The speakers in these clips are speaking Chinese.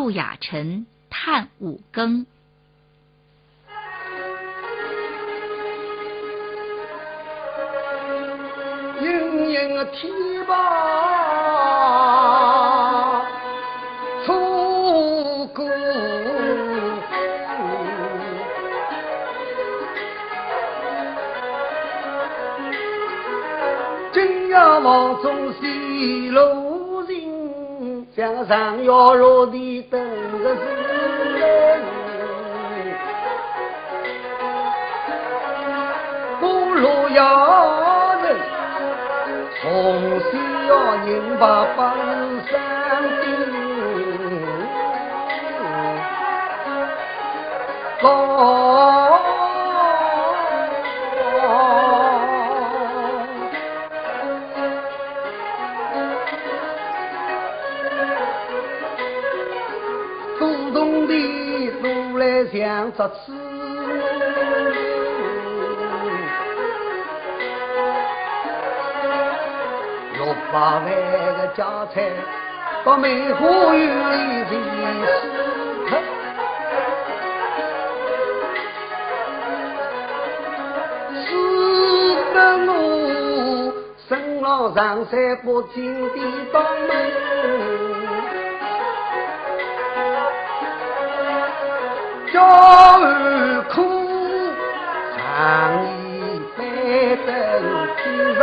杜雅城探五更。阴阴天把出谷，今夜望中西路人，江上要落地个是人，不如要。从小人把本山想着吃。八万的家财到梅花园里去吃，使得我身老上山不进的门，叫儿哭，长衣白灯天上。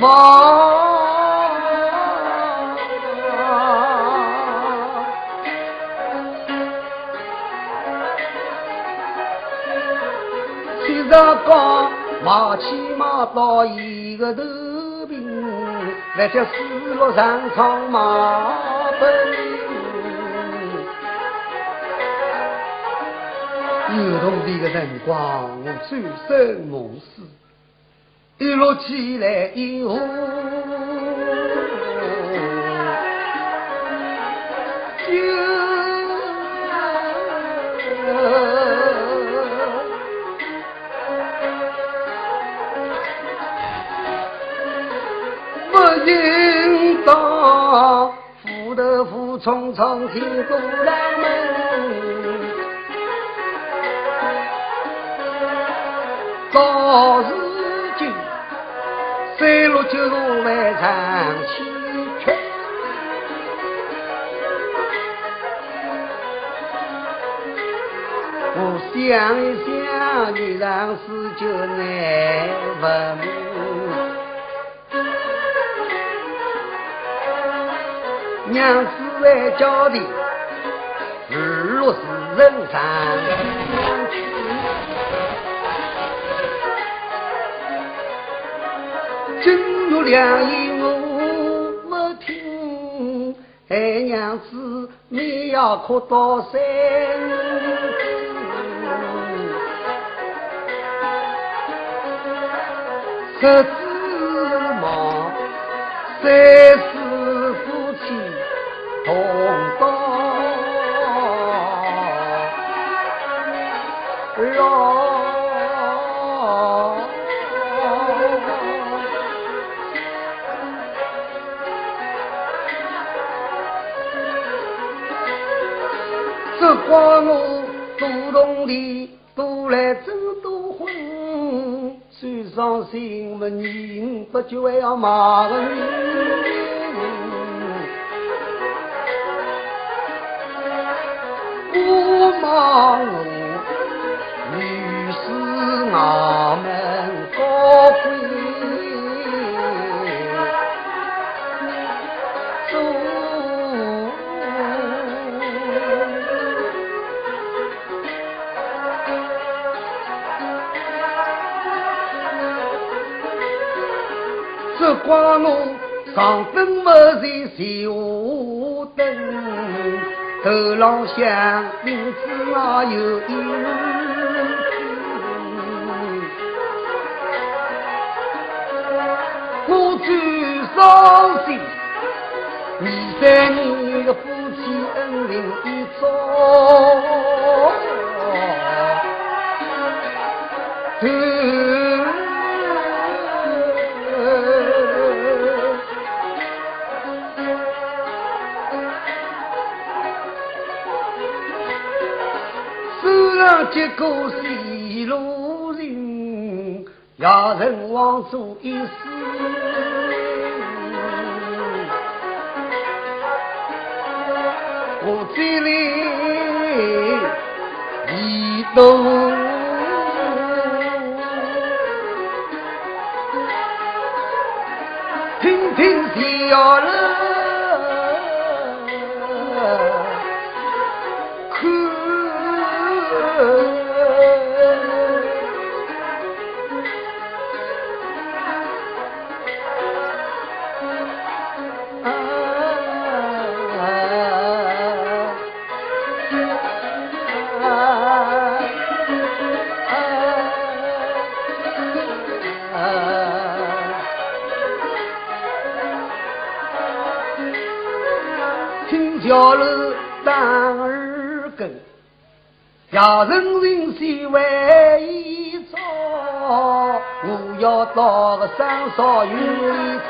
忙，其实讲马起马到一个头平，那叫四路上场马奔。有同的个辰光，我醉生梦死。一路起来以后，匆匆进过来门，早日。三路九路万丈千缺，我想一想，你让事就难不娘子还叫的，日落是人上。两言我没听，哎娘子，你要哭到三，十指忙，三光我主动的都来争夺婚，最伤心么？人不就还要骂人，我骂我，女士衙光我上灯没在下灯，头浪向影子啊有一人。我最伤心，二三年的夫妻恩情已糟。结果西路人，要人往做一世。我这里一动。听听小人。听小楼当耳根，家人人心为一朝，我要到个山上云里采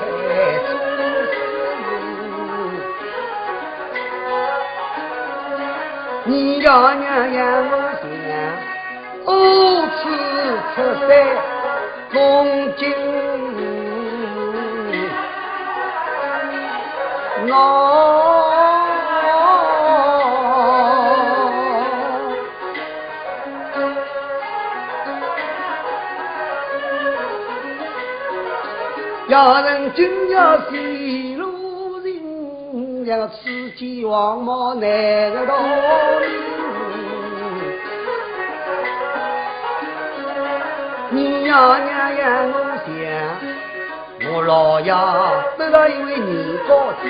你要娘养我想，二次出山东京，我。家人今要西路人，让此间王毛难个道理。你呀娘呀，我想，我老爷得了一位女高将，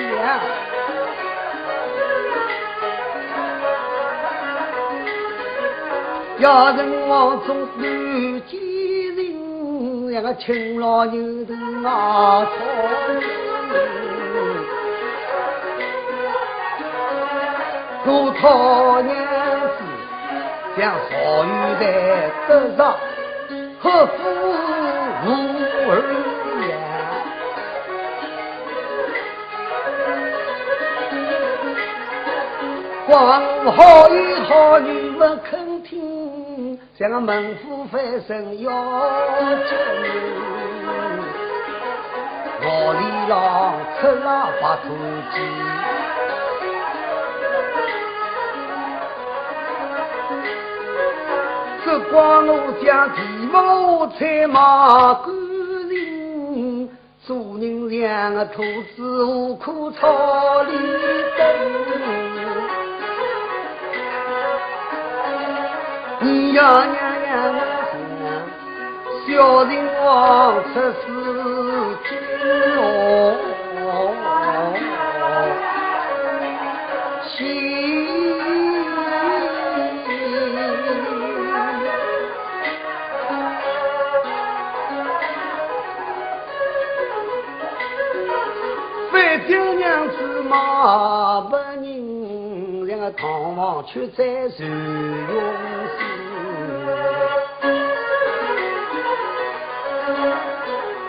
家人望中如今。两个青老牛头马草，多讨娘子像少女在桌上，何夫无儿呀？光好一好女不肯听，像个猛虎翻身要救命，我里郎出喇叭突击，光我将地毛才马官人，做人像个兔子无可草里蹲。你呀娘呀，我小人王出世娘子骂不人，两个唐王却在受用。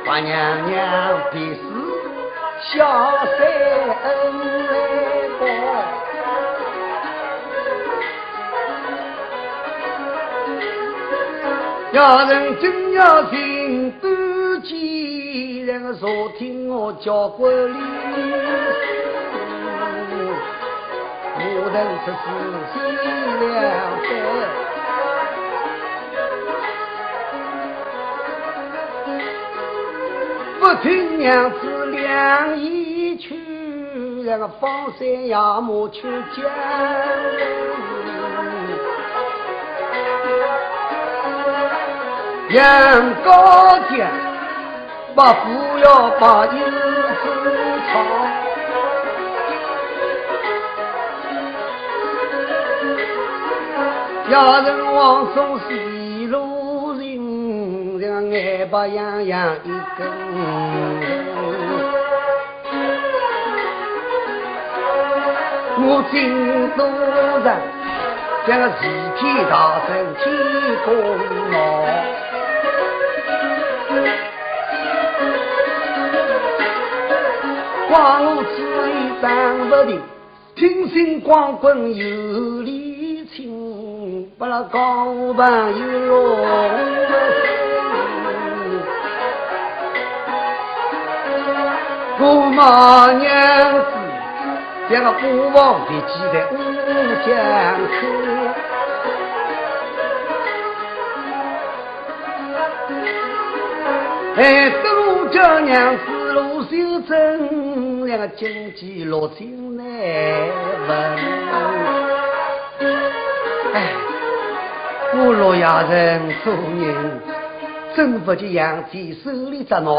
八娘娘的是小三恩来报，家人真要心不急，两个说听我教过理，我等出是心两分。不听娘子两意去，那个放山压马去江。杨高将，把不要把银子藏。要人往送西路人，让眼巴痒痒一根。我京都人，像个齐天大圣天公老，光我此一当不定，听信光棍有理，把那钢板一落，驸马娘子将个不王的记在五江口，哎，都叫娘子陆秀珍，两个经济落进来问。我洛阳人做人，真不及杨戬手里这拿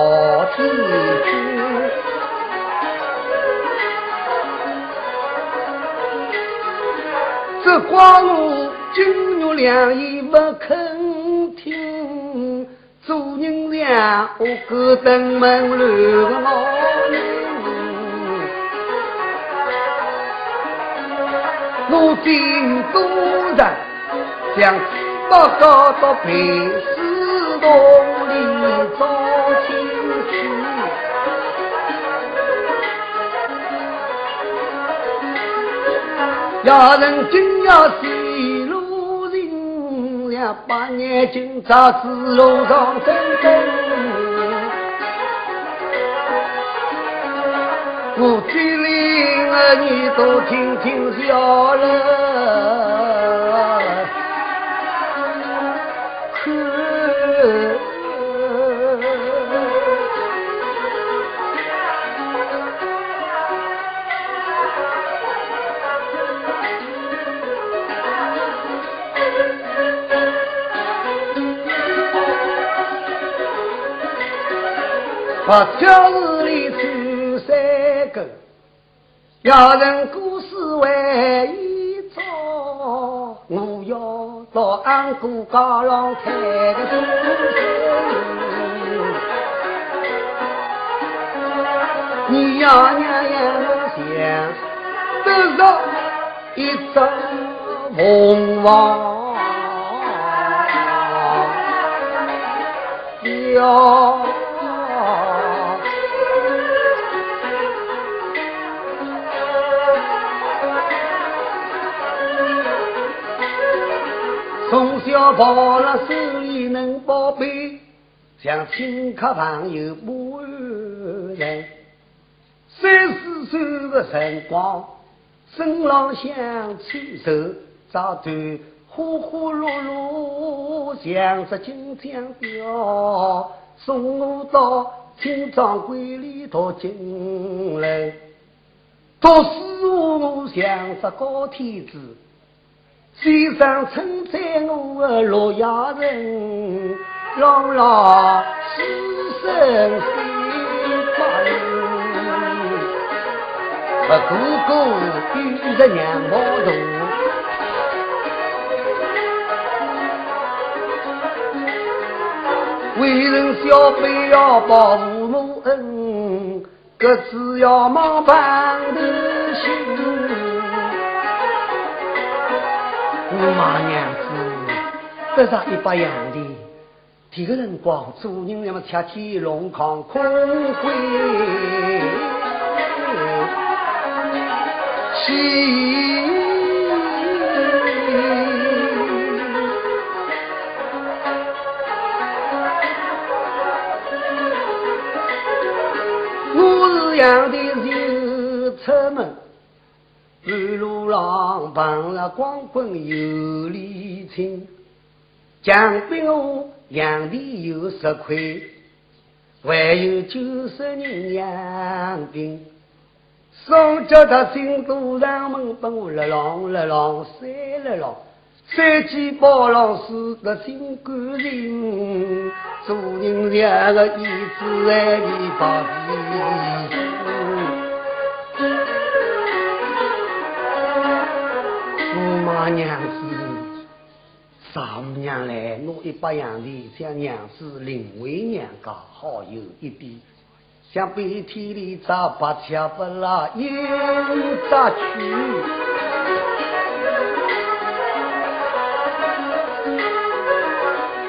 铁杵。这光我金玉良言不肯听，做人让我哥登门乱个老我顶多人将。报告到北市洞里找亲戚，要人今要西路人，两把眼睛扎子路上等等。我嘴里儿女都听听笑了。我教室里出三个，要人故事为一早，我要到安谷高廊开个书你呀娘呀想得上一张凤凰要。要抱了手里能宝贝，像亲客朋友不人。三四岁的辰光，身浪向牵手，早段呼呼噜噜，像只金枪雕，送我到青藏关里头进来。读书我像只高天子。先生称赞我的洛阳人，朗朗四声心发人，个个比着娘毛大。为人小辈要报父母恩，各自要忙办马娘子得上一把洋的，这个辰光做人要么吃起龙康空归西。我是。养的就出门。半路上碰了光棍有礼请，奖给我两地有十块，还有九十人养兵。上叫他进都上门帮我来浪来浪三来浪，三季包浪四个新官人，做人两个意志爱一把子。娘子，丈母娘来拿一把洋的，向娘子领回娘家，好有一比。像白天里扎白恰不拉，又扎去。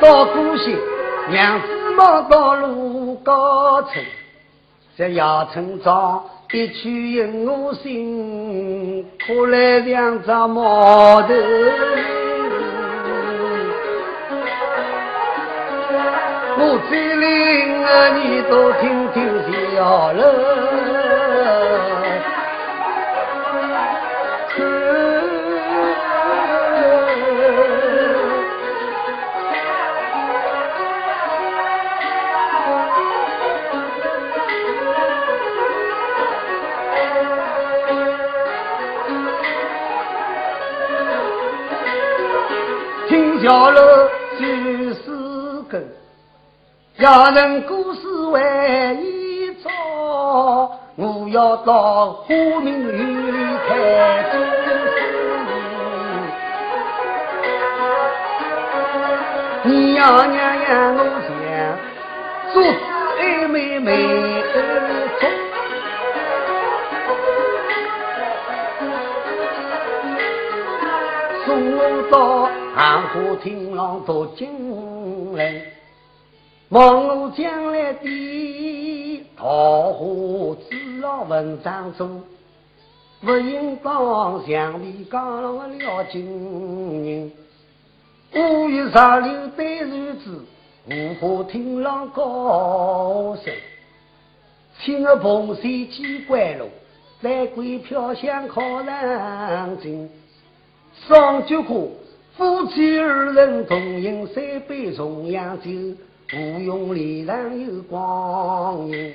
到古县，娘子忙到陆高村，在衙村庄。一曲引我心，苦来两只毛豆。我再啊，你多听听小楼。小楼就是根，家人故事为一早，我要到花明园开酒你呀娘呀，我想做爱妹妹做。寒花亭上读经来，望我将来的桃花枝落文章中，不应当像你讲了了金人。五月十六的日子，寒花亭上高声，请我蓬山几关路，来归飘香靠人情，双酒歌。夫妻二人同饮三杯重阳酒，不用脸上有光阴。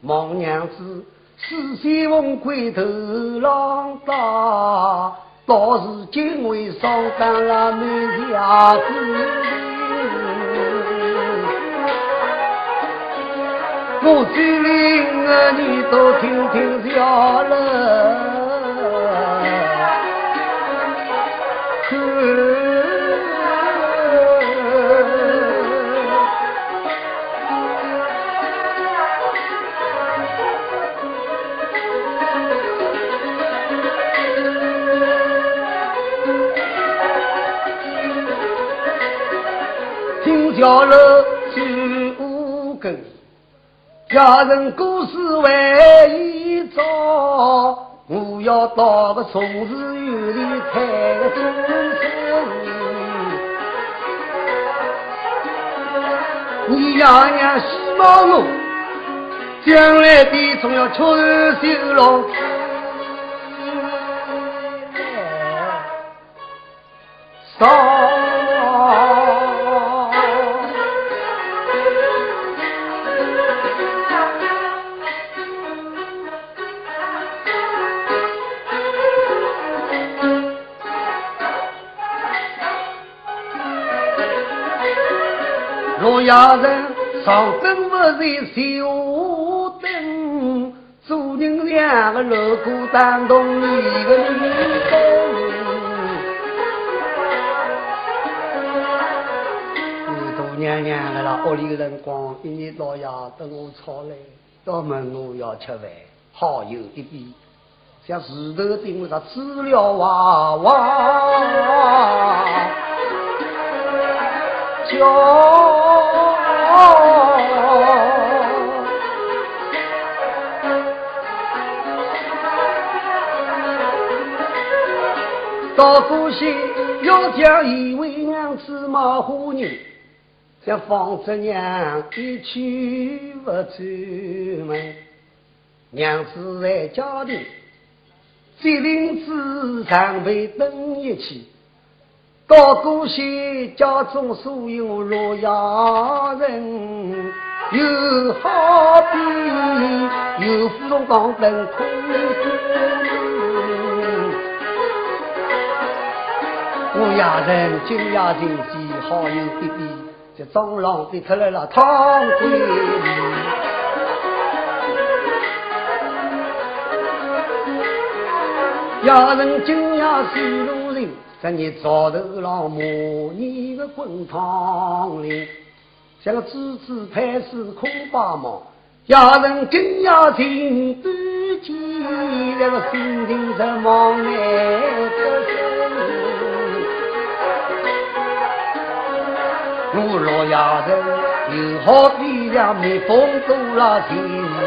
孟娘子四仙凤归头浪打，倒是今为上当了满家子。我最灵啊，你都听听笑了。小楼举五根，家人故事为一朝。我要到个松子园里开个终身。你爷娘希望我将来的总要出修龙。人上灯不在下灯，做人两个锣鼓当动一个女工。你大娘娘的啦，屋里的人光一年到夜等我吵来，到问我要吃饭，好友一比，像石头顶上饲料娃娃，叫。到古稀要将一位娘子冒虎人，像方侄娘一去不出门，娘子在家里，吉林子常备等一起。到古稀家中所有洛阳人，有好比有芙蓉当灯空我家人今夜今夕好友一比，这蟑螂飞出来了汤水里。家人今夜是路人，在你灶头上模拟的滚汤里，像个枝枝拍死空把毛。家人今夜听端见，那个心情在忙内我老爷人又好比像蜜蜂多了天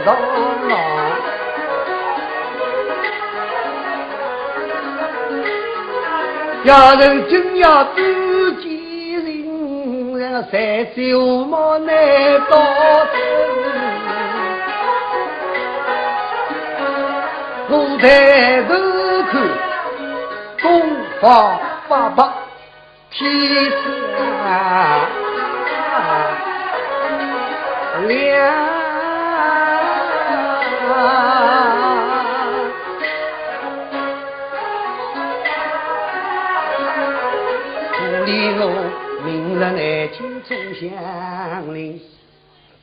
堂上，家人今夜多见人，在旧马难到头，我抬头看，东方发白，天色亮。南京中乡邻，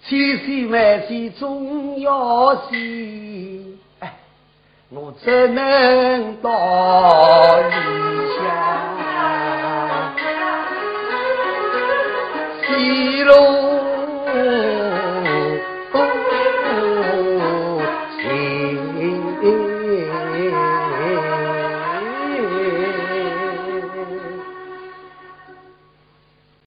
千岁万岁总要信。哎，我怎能到你？